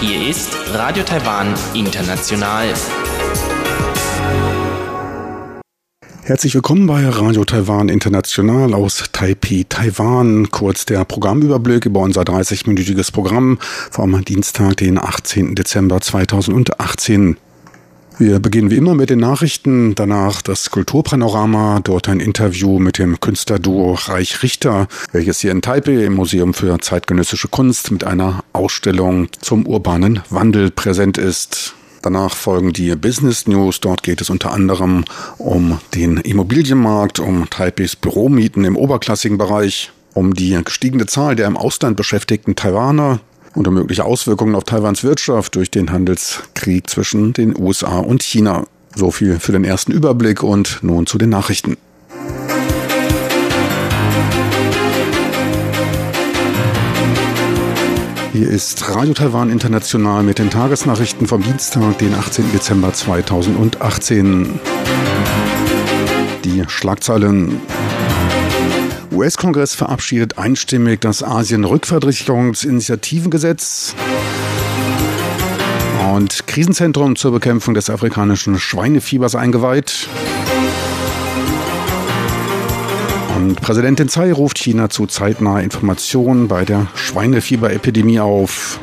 Hier ist Radio Taiwan International. Herzlich willkommen bei Radio Taiwan International aus Taipei, Taiwan. Kurz der Programmüberblick über unser 30-minütiges Programm vom Dienstag, den 18. Dezember 2018. Wir beginnen wie immer mit den Nachrichten, danach das Kulturpanorama, dort ein Interview mit dem Künstlerduo Reich Richter, welches hier in Taipei im Museum für zeitgenössische Kunst mit einer Ausstellung zum urbanen Wandel präsent ist. Danach folgen die Business News. Dort geht es unter anderem um den Immobilienmarkt, um Taipis Büromieten im oberklassigen Bereich, um die gestiegene Zahl der im Ausland beschäftigten Taiwaner, um mögliche Auswirkungen auf Taiwans Wirtschaft durch den Handelskrieg zwischen den USA und China. So viel für den ersten Überblick und nun zu den Nachrichten. Hier ist Radio Taiwan International mit den Tagesnachrichten vom Dienstag, den 18. Dezember 2018. Die Schlagzeilen. US-Kongress verabschiedet einstimmig das Asien-Rückversicherungsinitiativengesetz. Und Krisenzentrum zur Bekämpfung des afrikanischen Schweinefiebers eingeweiht. Und Präsidentin Tsai ruft China zu zeitnaher Informationen bei der Schweinefieberepidemie auf.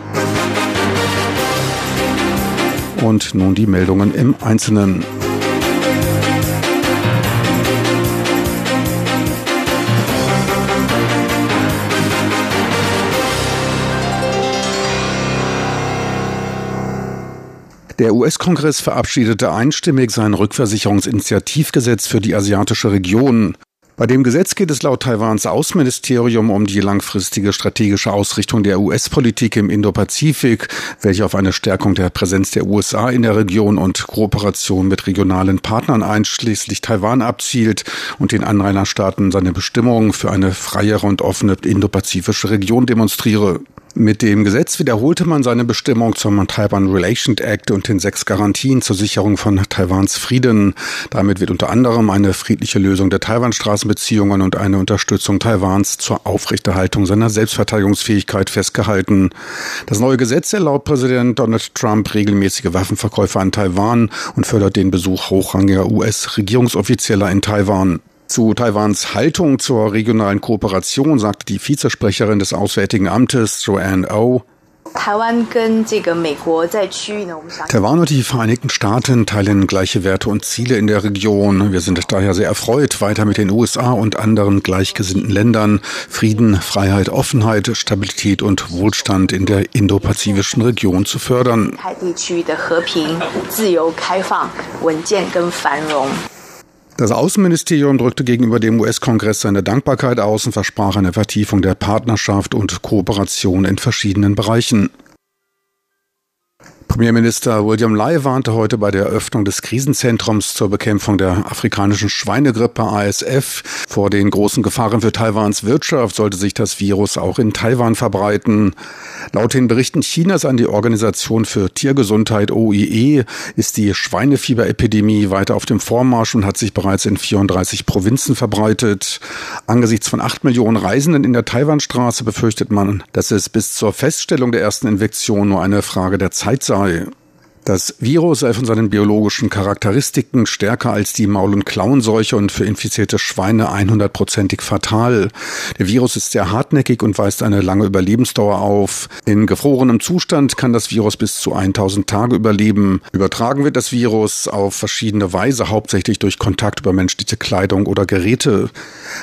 Und nun die Meldungen im Einzelnen. Der US-Kongress verabschiedete einstimmig sein Rückversicherungsinitiativgesetz für die asiatische Region. Bei dem Gesetz geht es laut Taiwans Außenministerium um die langfristige strategische Ausrichtung der US-Politik im Indopazifik, welche auf eine Stärkung der Präsenz der USA in der Region und Kooperation mit regionalen Partnern einschließlich Taiwan abzielt und den Anrainerstaaten seine Bestimmungen für eine freiere und offene indopazifische Region demonstriere. Mit dem Gesetz wiederholte man seine Bestimmung zum Taiwan Relation Act und den sechs Garantien zur Sicherung von Taiwans Frieden. Damit wird unter anderem eine friedliche Lösung der Taiwan-Straßenbeziehungen und eine Unterstützung Taiwans zur Aufrechterhaltung seiner Selbstverteidigungsfähigkeit festgehalten. Das neue Gesetz erlaubt Präsident Donald Trump regelmäßige Waffenverkäufe an Taiwan und fördert den Besuch hochrangiger US-Regierungsoffizieller in Taiwan. Zu Taiwans Haltung zur regionalen Kooperation sagte die Vizesprecherin des Auswärtigen Amtes Joanne O. Taiwan und die Vereinigten Staaten teilen gleiche Werte und Ziele in der Region. Wir sind daher sehr erfreut, weiter mit den USA und anderen gleichgesinnten Ländern Frieden, Freiheit, Offenheit, Stabilität und Wohlstand in der indopazifischen Region zu fördern. Das Außenministerium drückte gegenüber dem US-Kongress seine Dankbarkeit aus und versprach eine Vertiefung der Partnerschaft und Kooperation in verschiedenen Bereichen. Premierminister William Lai warnte heute bei der Eröffnung des Krisenzentrums zur Bekämpfung der afrikanischen Schweinegrippe ASF vor den großen Gefahren für Taiwans Wirtschaft, sollte sich das Virus auch in Taiwan verbreiten. Laut den Berichten Chinas an die Organisation für Tiergesundheit OIE ist die Schweinefieberepidemie weiter auf dem Vormarsch und hat sich bereits in 34 Provinzen verbreitet. Angesichts von acht Millionen Reisenden in der Taiwanstraße befürchtet man, dass es bis zur Feststellung der ersten Infektion nur eine Frage der Zeit sei. I Das Virus sei von seinen biologischen Charakteristiken stärker als die Maul- und Klauenseuche und für infizierte Schweine 100%ig fatal. Der Virus ist sehr hartnäckig und weist eine lange Überlebensdauer auf. In gefrorenem Zustand kann das Virus bis zu 1000 Tage überleben. Übertragen wird das Virus auf verschiedene Weise, hauptsächlich durch Kontakt über menschliche Kleidung oder Geräte.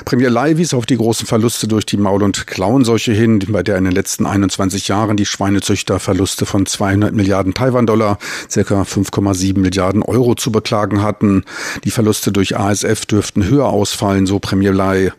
Premier Lai wies auf die großen Verluste durch die Maul- und Klauenseuche hin, bei der in den letzten 21 Jahren die Schweinezüchter Verluste von 200 Milliarden Taiwan-Dollar circa 5,7 Milliarden Euro zu beklagen hatten. Die Verluste durch ASF dürften höher ausfallen, so Premier Lai.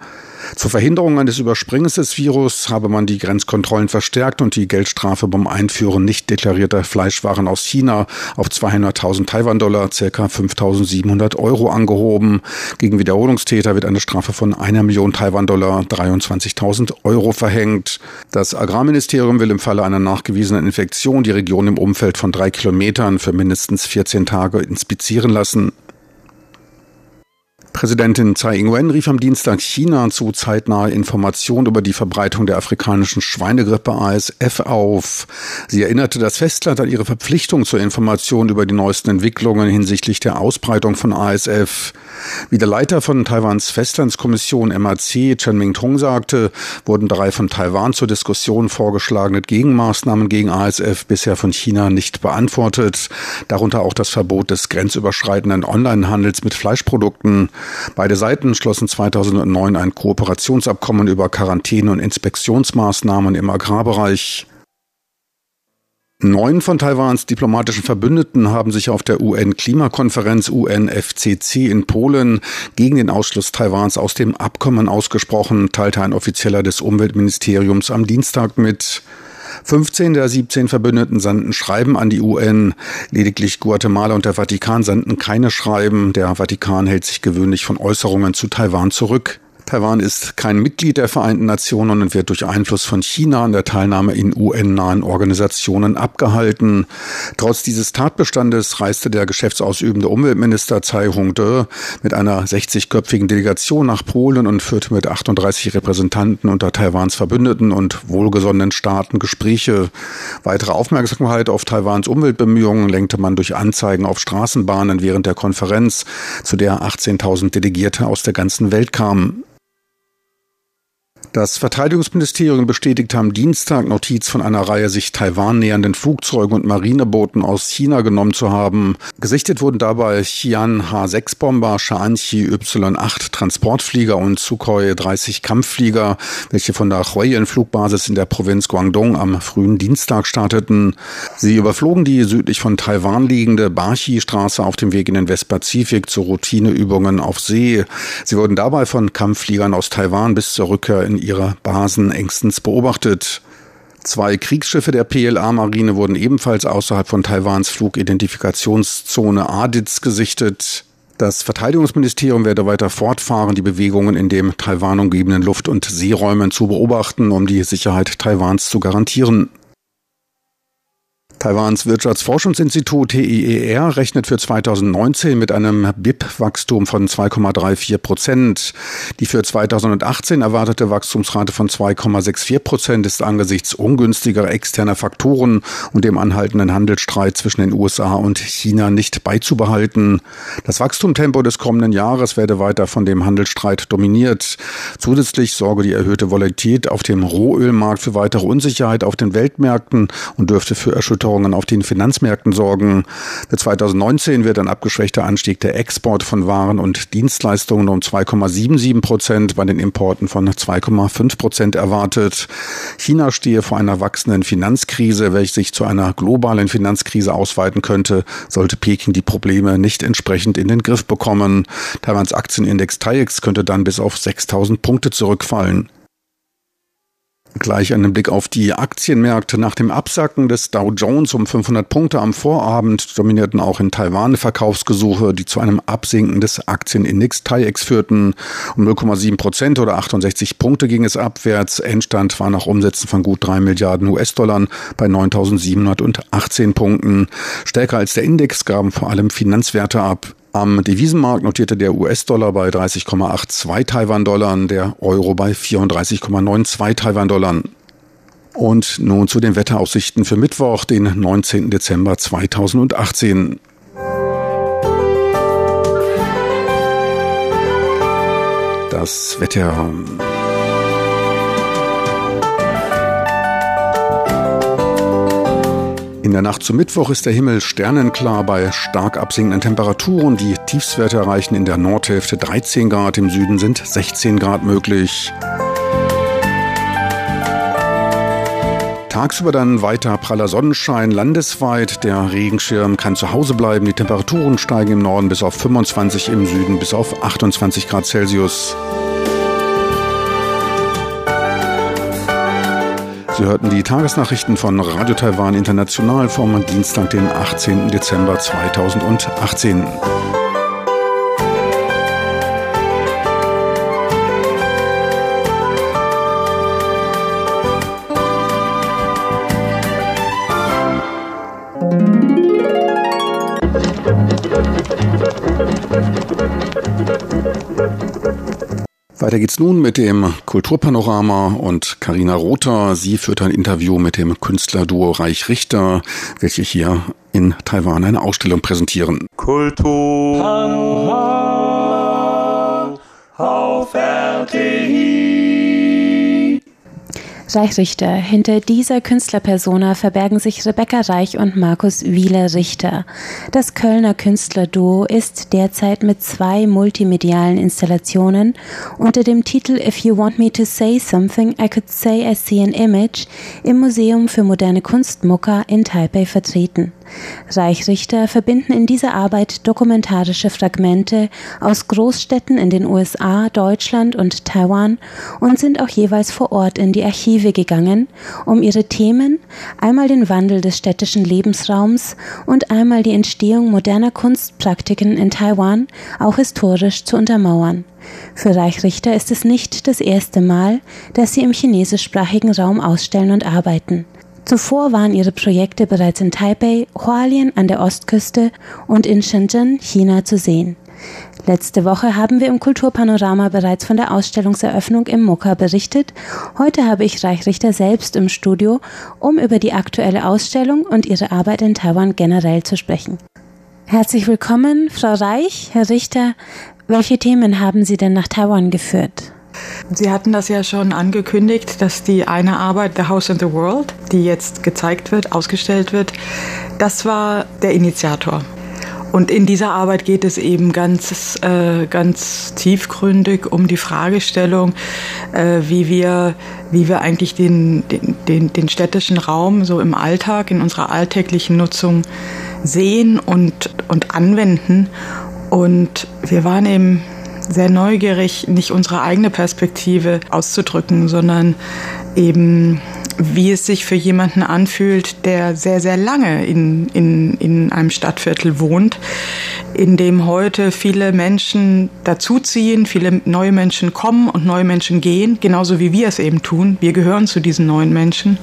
Zur Verhinderung eines Überspringens des Virus habe man die Grenzkontrollen verstärkt und die Geldstrafe beim Einführen nicht deklarierter Fleischwaren aus China auf 200.000 Taiwan-Dollar, ca. 5.700 Euro angehoben. Gegen Wiederholungstäter wird eine Strafe von einer Million Taiwan-Dollar, 23.000 Euro verhängt. Das Agrarministerium will im Falle einer nachgewiesenen Infektion die Region im Umfeld von drei Kilometern für mindestens 14 Tage inspizieren lassen. Präsidentin Tsai Ing-wen rief am Dienstag China zu zeitnaher Information über die Verbreitung der afrikanischen Schweinegrippe ASF auf. Sie erinnerte das Festland an ihre Verpflichtung zur Information über die neuesten Entwicklungen hinsichtlich der Ausbreitung von ASF. Wie der Leiter von Taiwans Festlandskommission MAC, Chen Ming-Tong, sagte, wurden drei von Taiwan zur Diskussion vorgeschlagene Gegenmaßnahmen gegen ASF bisher von China nicht beantwortet, darunter auch das Verbot des grenzüberschreitenden Onlinehandels mit Fleischprodukten. Beide Seiten schlossen 2009 ein Kooperationsabkommen über Quarantäne- und Inspektionsmaßnahmen im Agrarbereich. Neun von Taiwans diplomatischen Verbündeten haben sich auf der UN-Klimakonferenz UNFCC in Polen gegen den Ausschluss Taiwans aus dem Abkommen ausgesprochen, teilte ein Offizieller des Umweltministeriums am Dienstag mit. 15 der 17 Verbündeten sandten Schreiben an die UN. Lediglich Guatemala und der Vatikan sandten keine Schreiben. Der Vatikan hält sich gewöhnlich von Äußerungen zu Taiwan zurück. Taiwan ist kein Mitglied der Vereinten Nationen und wird durch Einfluss von China an der Teilnahme in UN-nahen Organisationen abgehalten. Trotz dieses Tatbestandes reiste der geschäftsausübende Umweltminister Tsai Hong-de mit einer 60-köpfigen Delegation nach Polen und führte mit 38 Repräsentanten unter Taiwans Verbündeten und wohlgesonnenen Staaten Gespräche. Weitere Aufmerksamkeit auf Taiwans Umweltbemühungen lenkte man durch Anzeigen auf Straßenbahnen während der Konferenz, zu der 18.000 Delegierte aus der ganzen Welt kamen. Das Verteidigungsministerium bestätigte am Dienstag Notiz von einer Reihe sich Taiwan nähernden Flugzeugen und Marinebooten aus China genommen zu haben. Gesichtet wurden dabei Xi'an H-6-Bomber, Sha'anqi Y-8 Transportflieger und Sukhoi 30 Kampfflieger, welche von der Huayin-Flugbasis in der Provinz Guangdong am frühen Dienstag starteten. Sie überflogen die südlich von Taiwan liegende Bachi-Straße auf dem Weg in den Westpazifik zu Routineübungen auf See. Sie wurden dabei von Kampffliegern aus Taiwan bis zur Rückkehr in ihrer Basen engstens beobachtet. Zwei Kriegsschiffe der PLA-Marine wurden ebenfalls außerhalb von Taiwans Flugidentifikationszone Aditz gesichtet. Das Verteidigungsministerium werde weiter fortfahren, die Bewegungen in dem Taiwan umgebenden Luft- und Seeräumen zu beobachten, um die Sicherheit Taiwans zu garantieren. Taiwans Wirtschaftsforschungsinstitut TIER rechnet für 2019 mit einem BIP-Wachstum von 2,34 Prozent. Die für 2018 erwartete Wachstumsrate von 2,64 Prozent ist angesichts ungünstiger externer Faktoren und dem anhaltenden Handelsstreit zwischen den USA und China nicht beizubehalten. Das Wachstumtempo des kommenden Jahres werde weiter von dem Handelsstreit dominiert. Zusätzlich sorge die erhöhte Volatilität auf dem Rohölmarkt für weitere Unsicherheit auf den Weltmärkten und dürfte für Erschütterungen Veränderungen auf den Finanzmärkten sorgen. Für 2019 wird ein abgeschwächter Anstieg der Export von Waren und Dienstleistungen um 2,77 Prozent, bei den Importen von 2,5 Prozent erwartet. China stehe vor einer wachsenden Finanzkrise, welche sich zu einer globalen Finanzkrise ausweiten könnte, sollte Peking die Probleme nicht entsprechend in den Griff bekommen. Taiwans Aktienindex TAIEX könnte dann bis auf 6000 Punkte zurückfallen. Gleich einen Blick auf die Aktienmärkte. Nach dem Absacken des Dow Jones um 500 Punkte am Vorabend dominierten auch in Taiwan Verkaufsgesuche, die zu einem Absinken des Aktienindex TAIEX führten. Um 0,7 Prozent oder 68 Punkte ging es abwärts. Endstand war nach Umsätzen von gut 3 Milliarden US-Dollar bei 9.718 Punkten. Stärker als der Index gaben vor allem Finanzwerte ab. Am Devisenmarkt notierte der US-Dollar bei 30,82 Taiwan-Dollar, der Euro bei 34,92 Taiwan-Dollar. Und nun zu den Wetteraussichten für Mittwoch, den 19. Dezember 2018. Das Wetter. In der Nacht zum Mittwoch ist der Himmel sternenklar bei stark absinkenden Temperaturen. Die Tiefstwerte erreichen in der Nordhälfte 13 Grad, im Süden sind 16 Grad möglich. Tagsüber dann weiter praller Sonnenschein landesweit. Der Regenschirm kann zu Hause bleiben. Die Temperaturen steigen im Norden bis auf 25, im Süden bis auf 28 Grad Celsius. Sie hörten die Tagesnachrichten von Radio Taiwan International vom Dienstag, den 18. Dezember 2018. Weiter geht's nun mit dem Kulturpanorama und Karina Rother. Sie führt ein Interview mit dem Künstlerduo Reich Richter, welche hier in Taiwan eine Ausstellung präsentieren. Kulturpanorama auf RTI. Reich-Richter. Hinter dieser Künstlerpersona verbergen sich Rebecca Reich und Markus Wieler-Richter. Das Kölner Künstlerduo ist derzeit mit zwei multimedialen Installationen unter dem Titel If You Want Me to Say Something, I Could Say I See an Image im Museum für moderne Kunst Mokka in Taipei vertreten. Reichrichter verbinden in dieser Arbeit dokumentarische Fragmente aus Großstädten in den USA, Deutschland und Taiwan und sind auch jeweils vor Ort in die Archive gegangen, um ihre Themen, einmal den Wandel des städtischen Lebensraums und einmal die Entstehung moderner Kunstpraktiken in Taiwan auch historisch zu untermauern. Für Reichrichter ist es nicht das erste Mal, dass sie im chinesischsprachigen Raum ausstellen und arbeiten. Zuvor waren ihre Projekte bereits in Taipei, Hualien an der Ostküste und in Shenzhen, China zu sehen. Letzte Woche haben wir im Kulturpanorama bereits von der Ausstellungseröffnung im Mokka berichtet. Heute habe ich Reichrichter selbst im Studio, um über die aktuelle Ausstellung und ihre Arbeit in Taiwan generell zu sprechen. Herzlich willkommen, Frau Reich, Herr Richter. Welche Themen haben Sie denn nach Taiwan geführt? Sie hatten das ja schon angekündigt, dass die eine Arbeit, The House in the World, die jetzt gezeigt wird, ausgestellt wird, das war der Initiator. Und in dieser Arbeit geht es eben ganz, äh, ganz tiefgründig um die Fragestellung, äh, wie, wir, wie wir eigentlich den, den, den städtischen Raum so im Alltag, in unserer alltäglichen Nutzung sehen und, und anwenden. Und wir waren eben sehr neugierig, nicht unsere eigene Perspektive auszudrücken, sondern eben wie es sich für jemanden anfühlt, der sehr, sehr lange in, in, in einem Stadtviertel wohnt, in dem heute viele Menschen dazuziehen, viele neue Menschen kommen und neue Menschen gehen, genauso wie wir es eben tun. Wir gehören zu diesen neuen Menschen.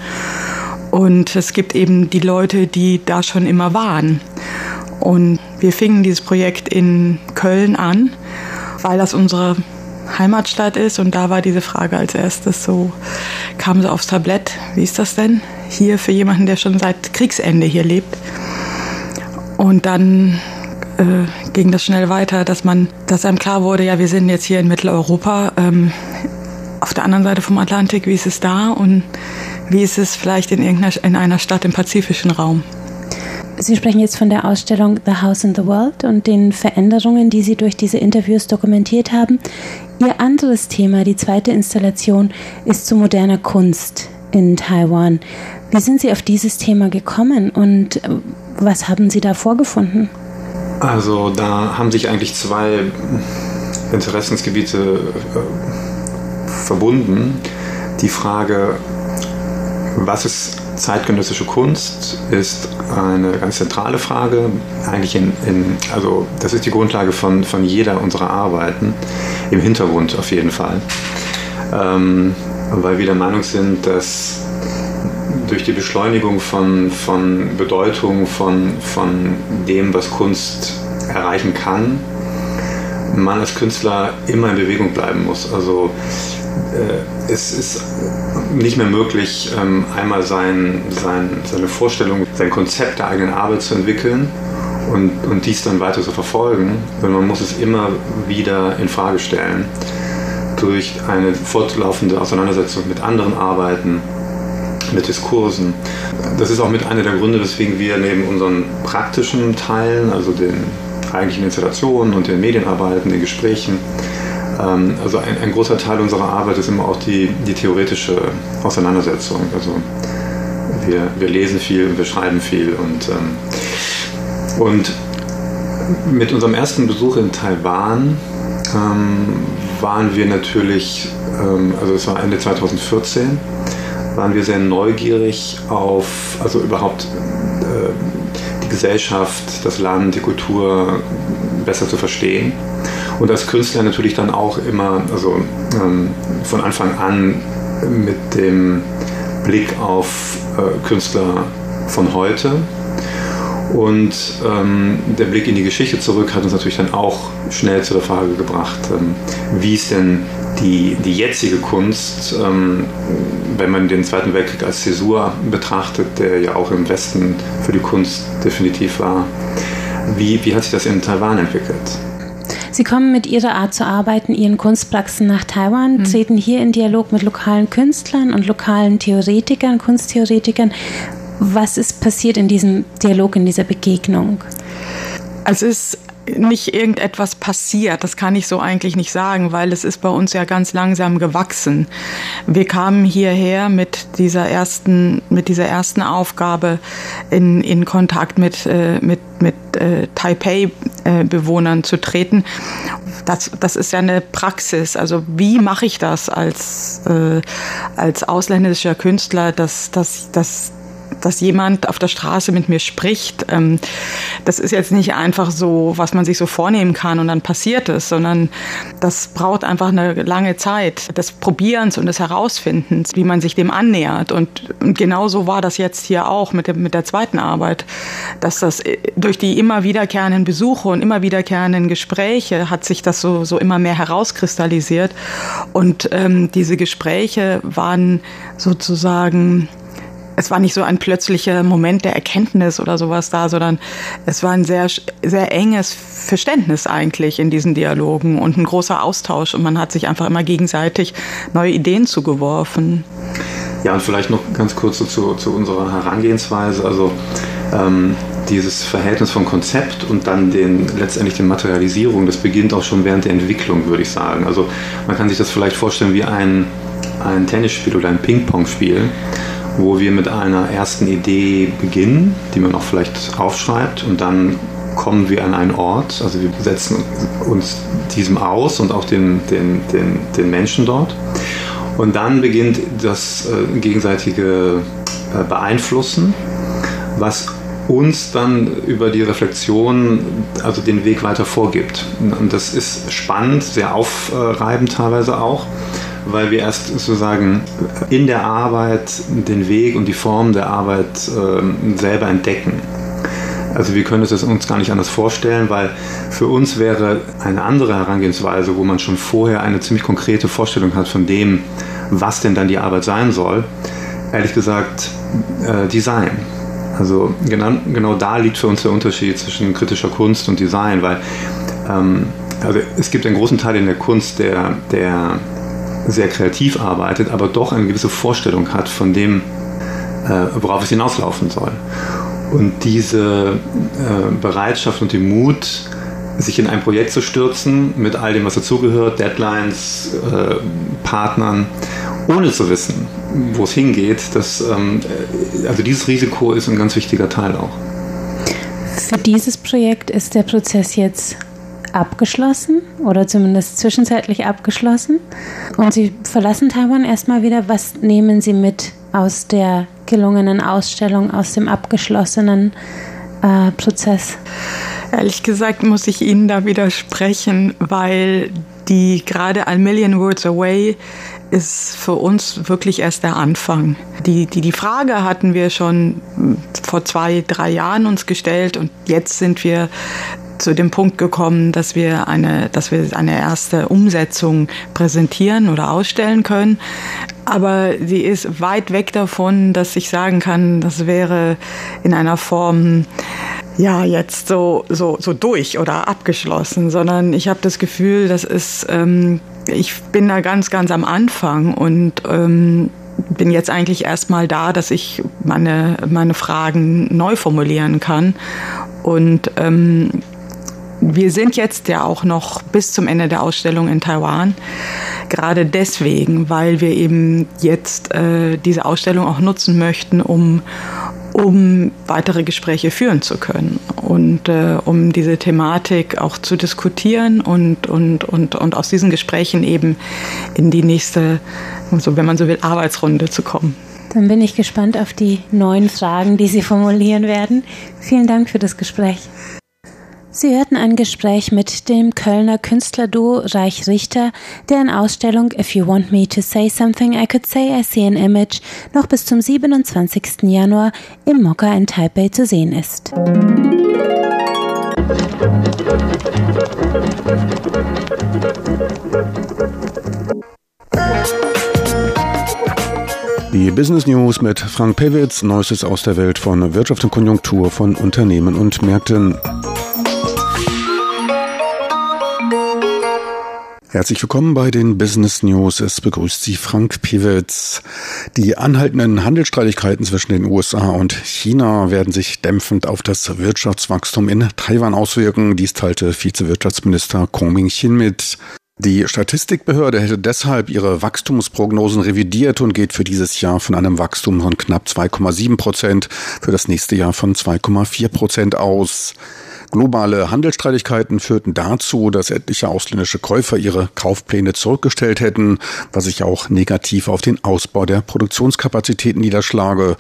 Und es gibt eben die Leute, die da schon immer waren. Und wir fingen dieses Projekt in Köln an weil das unsere Heimatstadt ist und da war diese Frage als erstes so, kam so aufs Tablett, wie ist das denn hier für jemanden, der schon seit Kriegsende hier lebt? Und dann äh, ging das schnell weiter, dass man, dass einem klar wurde, ja, wir sind jetzt hier in Mitteleuropa, ähm, auf der anderen Seite vom Atlantik, wie ist es da und wie ist es vielleicht in irgendeiner in einer Stadt im pazifischen Raum? Sie sprechen jetzt von der Ausstellung The House in the World und den Veränderungen, die Sie durch diese Interviews dokumentiert haben. Ihr anderes Thema, die zweite Installation, ist zu moderner Kunst in Taiwan. Wie sind Sie auf dieses Thema gekommen und äh, was haben Sie da vorgefunden? Also da haben sich eigentlich zwei Interessensgebiete äh, verbunden. Die Frage, was ist zeitgenössische Kunst ist eine ganz zentrale Frage. Eigentlich in, in, also das ist die Grundlage von, von jeder unserer Arbeiten, im Hintergrund auf jeden Fall. Ähm, weil wir der Meinung sind, dass durch die Beschleunigung von, von Bedeutung, von, von dem, was Kunst erreichen kann, man als Künstler immer in Bewegung bleiben muss. Also äh, es ist nicht mehr möglich, ähm, einmal sein, sein, seine Vorstellung, sein Konzept der eigenen Arbeit zu entwickeln und, und dies dann weiter zu verfolgen, sondern man muss es immer wieder in Frage stellen durch eine fortlaufende Auseinandersetzung mit anderen Arbeiten, mit Diskursen. Das ist auch mit einer der Gründe, weswegen wir neben unseren praktischen Teilen, also den eigentlichen Installationen und den Medienarbeiten, den Gesprächen, also ein, ein, großer Teil unserer Arbeit ist immer auch die, die theoretische Auseinandersetzung. Also wir, wir lesen viel, wir schreiben viel und, ähm, und mit unserem ersten Besuch in Taiwan ähm, waren wir natürlich, ähm, also es war Ende 2014, waren wir sehr neugierig auf, also überhaupt äh, die Gesellschaft, das Land, die Kultur besser zu verstehen und als Künstler natürlich dann auch immer, also ähm, von Anfang an mit dem Blick auf äh, Künstler von heute. Und ähm, der Blick in die Geschichte zurück hat uns natürlich dann auch schnell zu der Frage gebracht, ähm, wie es denn die, die jetzige Kunst, ähm, wenn man den Zweiten Weltkrieg als Zäsur betrachtet, der ja auch im Westen für die Kunst definitiv war, wie, wie hat sich das in Taiwan entwickelt? Sie kommen mit Ihrer Art zu arbeiten, Ihren Kunstpraxen nach Taiwan, mhm. treten hier in Dialog mit lokalen Künstlern und lokalen Theoretikern, Kunsttheoretikern. Was ist passiert in diesem Dialog, in dieser Begegnung? Es ist nicht irgendetwas passiert. Das kann ich so eigentlich nicht sagen, weil es ist bei uns ja ganz langsam gewachsen. Wir kamen hierher mit dieser ersten, mit dieser ersten Aufgabe in, in Kontakt mit, äh, mit, mit äh, Taipei-Bewohnern zu treten. Das, das ist ja eine Praxis. Also wie mache ich das als, äh, als ausländischer Künstler, dass, dass, dass dass jemand auf der Straße mit mir spricht, ähm, das ist jetzt nicht einfach so, was man sich so vornehmen kann und dann passiert es, sondern das braucht einfach eine lange Zeit des Probierens und des Herausfindens, wie man sich dem annähert. Und, und genauso war das jetzt hier auch mit, dem, mit der zweiten Arbeit, dass das äh, durch die immer wiederkehrenden Besuche und immer wiederkehrenden Gespräche hat sich das so, so immer mehr herauskristallisiert. Und ähm, diese Gespräche waren sozusagen es war nicht so ein plötzlicher Moment der Erkenntnis oder sowas da, sondern es war ein sehr, sehr enges Verständnis eigentlich in diesen Dialogen und ein großer Austausch und man hat sich einfach immer gegenseitig neue Ideen zugeworfen. Ja, und vielleicht noch ganz kurz zu, zu unserer Herangehensweise. Also ähm, dieses Verhältnis von Konzept und dann den, letztendlich den Materialisierung, das beginnt auch schon während der Entwicklung, würde ich sagen. Also man kann sich das vielleicht vorstellen wie ein, ein Tennisspiel oder ein Ping-Pong-Spiel wo wir mit einer ersten Idee beginnen, die man auch vielleicht aufschreibt und dann kommen wir an einen Ort, also wir setzen uns diesem aus und auch den, den, den, den Menschen dort. Und dann beginnt das äh, gegenseitige äh, Beeinflussen, was uns dann über die Reflexion also den Weg weiter vorgibt. Und das ist spannend, sehr aufreibend teilweise auch weil wir erst sozusagen in der Arbeit den Weg und die Form der Arbeit äh, selber entdecken. Also wir können es uns gar nicht anders vorstellen, weil für uns wäre eine andere Herangehensweise, wo man schon vorher eine ziemlich konkrete Vorstellung hat von dem, was denn dann die Arbeit sein soll, ehrlich gesagt äh, Design. Also genau, genau da liegt für uns der Unterschied zwischen kritischer Kunst und Design, weil ähm, also es gibt einen großen Teil in der Kunst, der, der sehr kreativ arbeitet, aber doch eine gewisse Vorstellung hat von dem, äh, worauf es hinauslaufen soll. Und diese äh, Bereitschaft und den Mut, sich in ein Projekt zu stürzen, mit all dem, was dazugehört, Deadlines, äh, Partnern, ohne zu wissen, wo es hingeht, das, ähm, also dieses Risiko ist ein ganz wichtiger Teil auch. Für dieses Projekt ist der Prozess jetzt abgeschlossen oder zumindest zwischenzeitlich abgeschlossen. Und Sie verlassen Taiwan erstmal wieder. Was nehmen Sie mit aus der gelungenen Ausstellung, aus dem abgeschlossenen äh, Prozess? Ehrlich gesagt muss ich Ihnen da widersprechen, weil die gerade A Million Words Away ist für uns wirklich erst der Anfang. Die, die, die Frage hatten wir schon vor zwei, drei Jahren uns gestellt und jetzt sind wir zu dem Punkt gekommen, dass wir eine, dass wir eine erste Umsetzung präsentieren oder ausstellen können. Aber sie ist weit weg davon, dass ich sagen kann, das wäre in einer Form ja jetzt so so so durch oder abgeschlossen, sondern ich habe das Gefühl, das ist ähm, ich bin da ganz ganz am Anfang und ähm, bin jetzt eigentlich erstmal da, dass ich meine meine Fragen neu formulieren kann und ähm, wir sind jetzt ja auch noch bis zum Ende der Ausstellung in Taiwan. Gerade deswegen, weil wir eben jetzt äh, diese Ausstellung auch nutzen möchten, um, um weitere Gespräche führen zu können und äh, um diese Thematik auch zu diskutieren und, und, und, und aus diesen Gesprächen eben in die nächste, so wenn man so will, Arbeitsrunde zu kommen. Dann bin ich gespannt auf die neuen Fragen, die Sie formulieren werden. Vielen Dank für das Gespräch. Sie hörten ein Gespräch mit dem Kölner Künstlerduo Reich Richter, deren Ausstellung If You Want Me to Say Something I Could Say I See an Image noch bis zum 27. Januar im Mokka in Taipei zu sehen ist. Die Business News mit Frank Pewitz, Neuestes aus der Welt von Wirtschaft und Konjunktur von Unternehmen und Märkten. Herzlich willkommen bei den Business News. Es begrüßt Sie Frank Piewitz. Die anhaltenden Handelsstreitigkeiten zwischen den USA und China werden sich dämpfend auf das Wirtschaftswachstum in Taiwan auswirken. Dies teilte Vizewirtschaftsminister Kong Ming-Chin mit. Die Statistikbehörde hätte deshalb ihre Wachstumsprognosen revidiert und geht für dieses Jahr von einem Wachstum von knapp 2,7 Prozent, für das nächste Jahr von 2,4 Prozent aus. Globale Handelsstreitigkeiten führten dazu, dass etliche ausländische Käufer ihre Kaufpläne zurückgestellt hätten, was sich auch negativ auf den Ausbau der Produktionskapazitäten niederschlage,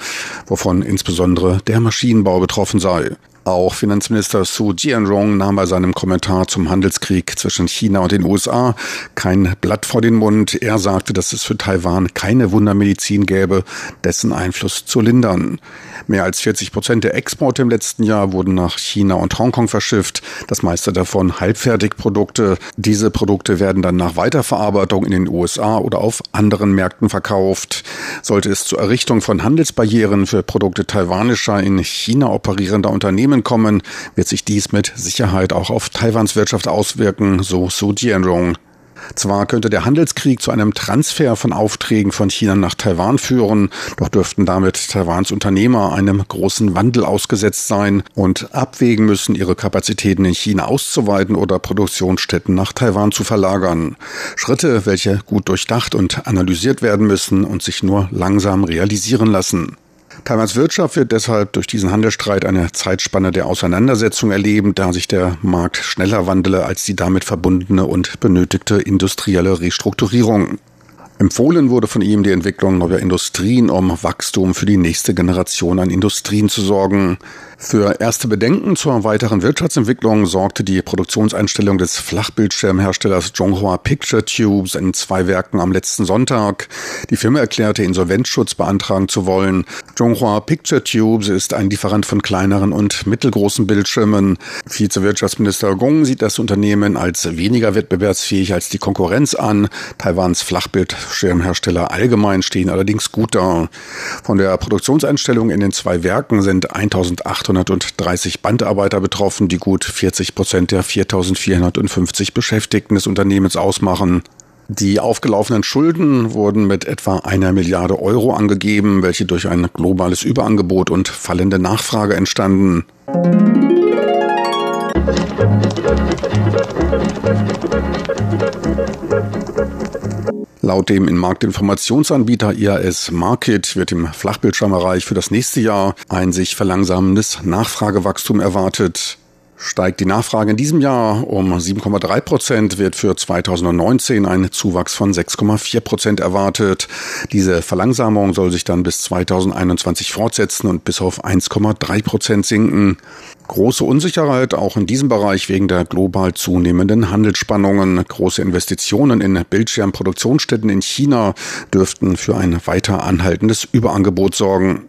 wovon insbesondere der Maschinenbau betroffen sei. Auch Finanzminister Su Jianrong nahm bei seinem Kommentar zum Handelskrieg zwischen China und den USA kein Blatt vor den Mund. Er sagte, dass es für Taiwan keine Wundermedizin gäbe, dessen Einfluss zu lindern. Mehr als 40 Prozent der Exporte im letzten Jahr wurden nach China und Hongkong verschifft, das meiste davon Halbfertigprodukte. Diese Produkte werden dann nach Weiterverarbeitung in den USA oder auf anderen Märkten verkauft. Sollte es zur Errichtung von Handelsbarrieren für Produkte taiwanischer in China operierender Unternehmen Unternehmen kommen, wird sich dies mit Sicherheit auch auf Taiwans Wirtschaft auswirken, so Su Jianrong. Zwar könnte der Handelskrieg zu einem Transfer von Aufträgen von China nach Taiwan führen, doch dürften damit Taiwans Unternehmer einem großen Wandel ausgesetzt sein und abwägen müssen, ihre Kapazitäten in China auszuweiten oder Produktionsstätten nach Taiwan zu verlagern. Schritte, welche gut durchdacht und analysiert werden müssen und sich nur langsam realisieren lassen. Taiwans Wirtschaft wird deshalb durch diesen Handelsstreit eine Zeitspanne der Auseinandersetzung erleben, da sich der Markt schneller wandele als die damit verbundene und benötigte industrielle Restrukturierung. Empfohlen wurde von ihm die Entwicklung neuer Industrien, um Wachstum für die nächste Generation an Industrien zu sorgen. Für erste Bedenken zur weiteren Wirtschaftsentwicklung sorgte die Produktionseinstellung des Flachbildschirmherstellers Zhonghua Picture Tubes in zwei Werken am letzten Sonntag. Die Firma erklärte, Insolvenzschutz beantragen zu wollen. Zhonghua Picture Tubes ist ein Lieferant von kleineren und mittelgroßen Bildschirmen. Vizewirtschaftsminister Gong sieht das Unternehmen als weniger wettbewerbsfähig als die Konkurrenz an. Taiwans Flachbildschirmhersteller allgemein stehen allerdings gut da. Von der Produktionseinstellung in den zwei Werken sind 1800 830 Bandarbeiter betroffen, die gut 40 Prozent der 4450 Beschäftigten des Unternehmens ausmachen. Die aufgelaufenen Schulden wurden mit etwa einer Milliarde Euro angegeben, welche durch ein globales Überangebot und fallende Nachfrage entstanden. Laut dem in Marktinformationsanbieter IAS Market wird im Flachbildschirmbereich für das nächste Jahr ein sich verlangsamendes Nachfragewachstum erwartet. Steigt die Nachfrage in diesem Jahr um 7,3 Prozent, wird für 2019 ein Zuwachs von 6,4 Prozent erwartet. Diese Verlangsamung soll sich dann bis 2021 fortsetzen und bis auf 1,3 Prozent sinken. Große Unsicherheit auch in diesem Bereich wegen der global zunehmenden Handelsspannungen. Große Investitionen in Bildschirmproduktionsstätten in China dürften für ein weiter anhaltendes Überangebot sorgen.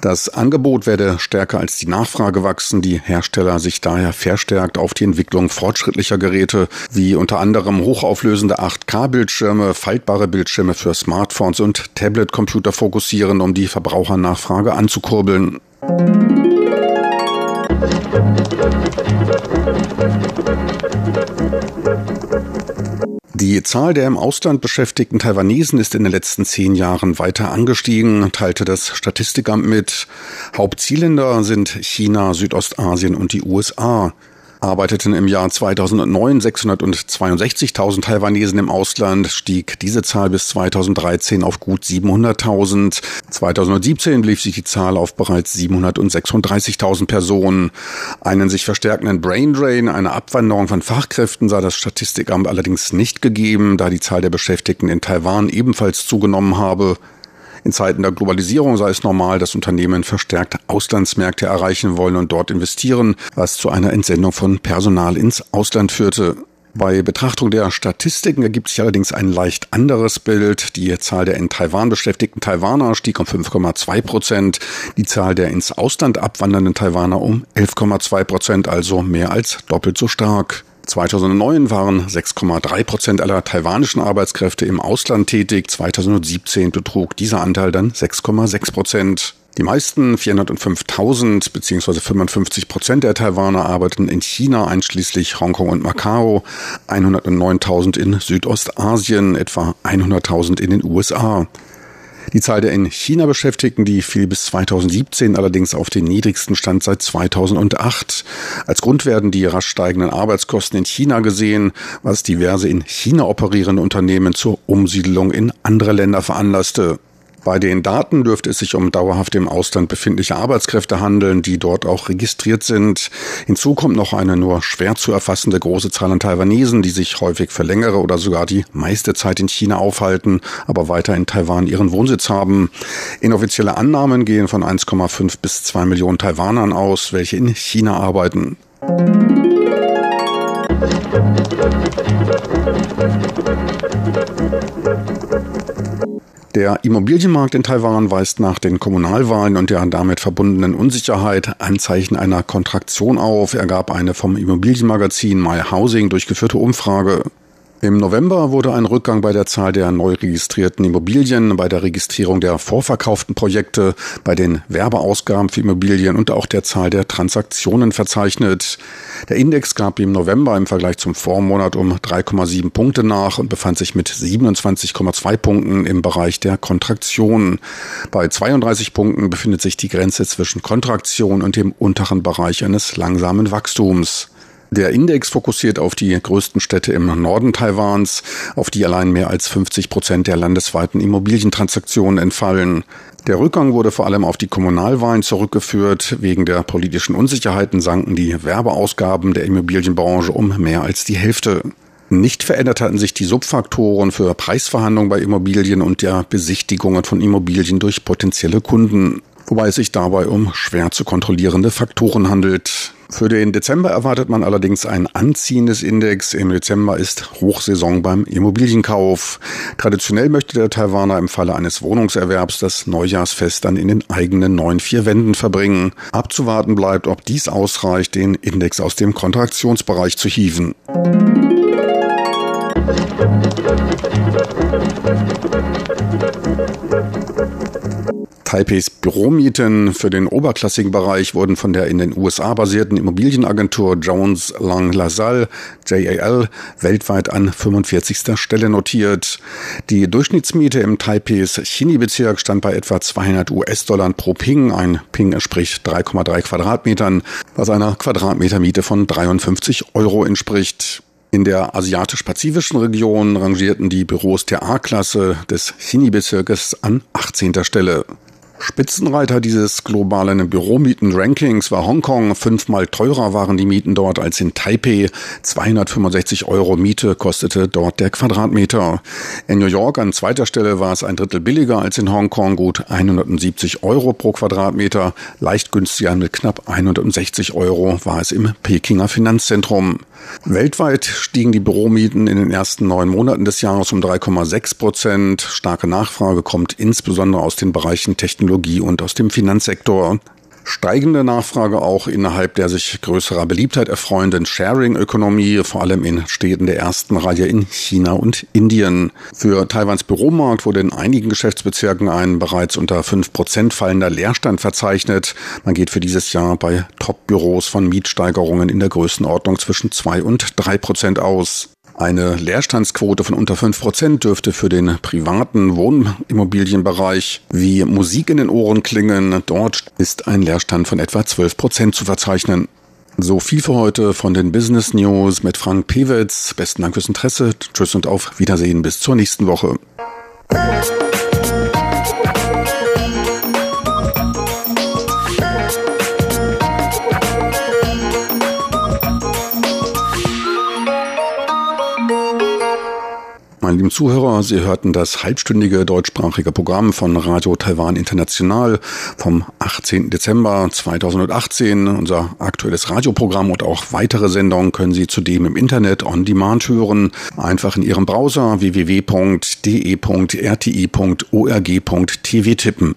Das Angebot werde stärker als die Nachfrage wachsen, die Hersteller sich daher verstärkt auf die Entwicklung fortschrittlicher Geräte wie unter anderem hochauflösende 8K-Bildschirme, faltbare Bildschirme für Smartphones und Tablet-Computer fokussieren, um die Verbrauchernachfrage anzukurbeln. Die Zahl der im Ausland beschäftigten Taiwanesen ist in den letzten zehn Jahren weiter angestiegen, teilte das Statistikamt mit. Hauptzielländer sind China, Südostasien und die USA arbeiteten im Jahr 2009 662.000 Taiwanesen im Ausland, stieg diese Zahl bis 2013 auf gut 700.000. 2017 lief sich die Zahl auf bereits 736.000 Personen. Einen sich verstärkenden Braindrain, eine Abwanderung von Fachkräften sah das Statistikamt allerdings nicht gegeben, da die Zahl der Beschäftigten in Taiwan ebenfalls zugenommen habe. In Zeiten der Globalisierung sei es normal, dass Unternehmen verstärkt Auslandsmärkte erreichen wollen und dort investieren, was zu einer Entsendung von Personal ins Ausland führte. Bei Betrachtung der Statistiken ergibt sich allerdings ein leicht anderes Bild. Die Zahl der in Taiwan beschäftigten Taiwaner stieg um 5,2 Prozent, die Zahl der ins Ausland abwandernden Taiwaner um 11,2 Prozent, also mehr als doppelt so stark. 2009 waren 6,3 Prozent aller taiwanischen Arbeitskräfte im Ausland tätig. 2017 betrug dieser Anteil dann 6,6 Prozent. Die meisten 405.000 bzw. 55 Prozent der Taiwaner arbeiten in China, einschließlich Hongkong und Macau, 109.000 in Südostasien, etwa 100.000 in den USA. Die Zahl der in China Beschäftigten, die fiel bis 2017 allerdings auf den niedrigsten Stand seit 2008. Als Grund werden die rasch steigenden Arbeitskosten in China gesehen, was diverse in China operierende Unternehmen zur Umsiedelung in andere Länder veranlasste. Bei den Daten dürfte es sich um dauerhaft im Ausland befindliche Arbeitskräfte handeln, die dort auch registriert sind. Hinzu kommt noch eine nur schwer zu erfassende große Zahl an Taiwanesen, die sich häufig für längere oder sogar die meiste Zeit in China aufhalten, aber weiter in Taiwan ihren Wohnsitz haben. Inoffizielle Annahmen gehen von 1,5 bis 2 Millionen Taiwanern aus, welche in China arbeiten. Der Immobilienmarkt in Taiwan weist nach den Kommunalwahlen und der damit verbundenen Unsicherheit Anzeichen einer Kontraktion auf, ergab eine vom Immobilienmagazin My Housing durchgeführte Umfrage. Im November wurde ein Rückgang bei der Zahl der neu registrierten Immobilien, bei der Registrierung der vorverkauften Projekte, bei den Werbeausgaben für Immobilien und auch der Zahl der Transaktionen verzeichnet. Der Index gab im November im Vergleich zum Vormonat um 3,7 Punkte nach und befand sich mit 27,2 Punkten im Bereich der Kontraktion. Bei 32 Punkten befindet sich die Grenze zwischen Kontraktion und dem unteren Bereich eines langsamen Wachstums. Der Index fokussiert auf die größten Städte im Norden Taiwans, auf die allein mehr als 50 Prozent der landesweiten Immobilientransaktionen entfallen. Der Rückgang wurde vor allem auf die Kommunalwahlen zurückgeführt. Wegen der politischen Unsicherheiten sanken die Werbeausgaben der Immobilienbranche um mehr als die Hälfte. Nicht verändert hatten sich die Subfaktoren für Preisverhandlungen bei Immobilien und der Besichtigungen von Immobilien durch potenzielle Kunden, wobei es sich dabei um schwer zu kontrollierende Faktoren handelt. Für den Dezember erwartet man allerdings ein anziehendes Index. Im Dezember ist Hochsaison beim Immobilienkauf. Traditionell möchte der Taiwaner im Falle eines Wohnungserwerbs das Neujahrsfest dann in den eigenen neuen vier Wänden verbringen. Abzuwarten bleibt, ob dies ausreicht, den Index aus dem Kontraktionsbereich zu hieven. Taipeis Büromieten für den oberklassigen Bereich wurden von der in den USA basierten Immobilienagentur Jones Lang LaSalle JAL weltweit an 45. Stelle notiert. Die Durchschnittsmiete im Taipehs Chini-Bezirk stand bei etwa 200 US-Dollar pro Ping. Ein Ping entspricht 3,3 Quadratmetern, was einer Quadratmetermiete von 53 Euro entspricht. In der asiatisch-pazifischen Region rangierten die Büros der A-Klasse des Chini-Bezirkes an 18. Stelle. Spitzenreiter dieses globalen Büromieten-Rankings war Hongkong. Fünfmal teurer waren die Mieten dort als in Taipei. 265 Euro Miete kostete dort der Quadratmeter. In New York an zweiter Stelle war es ein Drittel billiger als in Hongkong, gut 170 Euro pro Quadratmeter. Leicht günstiger mit knapp 160 Euro war es im Pekinger Finanzzentrum. Weltweit stiegen die Büromieten in den ersten neun Monaten des Jahres um 3,6 Prozent. Starke Nachfrage kommt insbesondere aus den Bereichen Technologie Technologie und aus dem Finanzsektor. Steigende Nachfrage auch innerhalb der sich größerer Beliebtheit erfreuenden Sharing-Ökonomie, vor allem in Städten der ersten Reihe in China und Indien. Für Taiwans Büromarkt wurde in einigen Geschäftsbezirken ein bereits unter 5% fallender Leerstand verzeichnet. Man geht für dieses Jahr bei Top-Büros von Mietsteigerungen in der Größenordnung zwischen 2 und 3% aus. Eine Leerstandsquote von unter 5% dürfte für den privaten Wohnimmobilienbereich wie Musik in den Ohren klingen. Dort ist ein Leerstand von etwa 12% zu verzeichnen. So viel für heute von den Business News mit Frank Pewitz. Besten Dank fürs Interesse. Tschüss und auf Wiedersehen bis zur nächsten Woche. Meine lieben Zuhörer, Sie hörten das halbstündige deutschsprachige Programm von Radio Taiwan International vom 18. Dezember 2018. Unser aktuelles Radioprogramm und auch weitere Sendungen können Sie zudem im Internet on demand hören. Einfach in Ihrem Browser www.de.rti.org.tv tippen.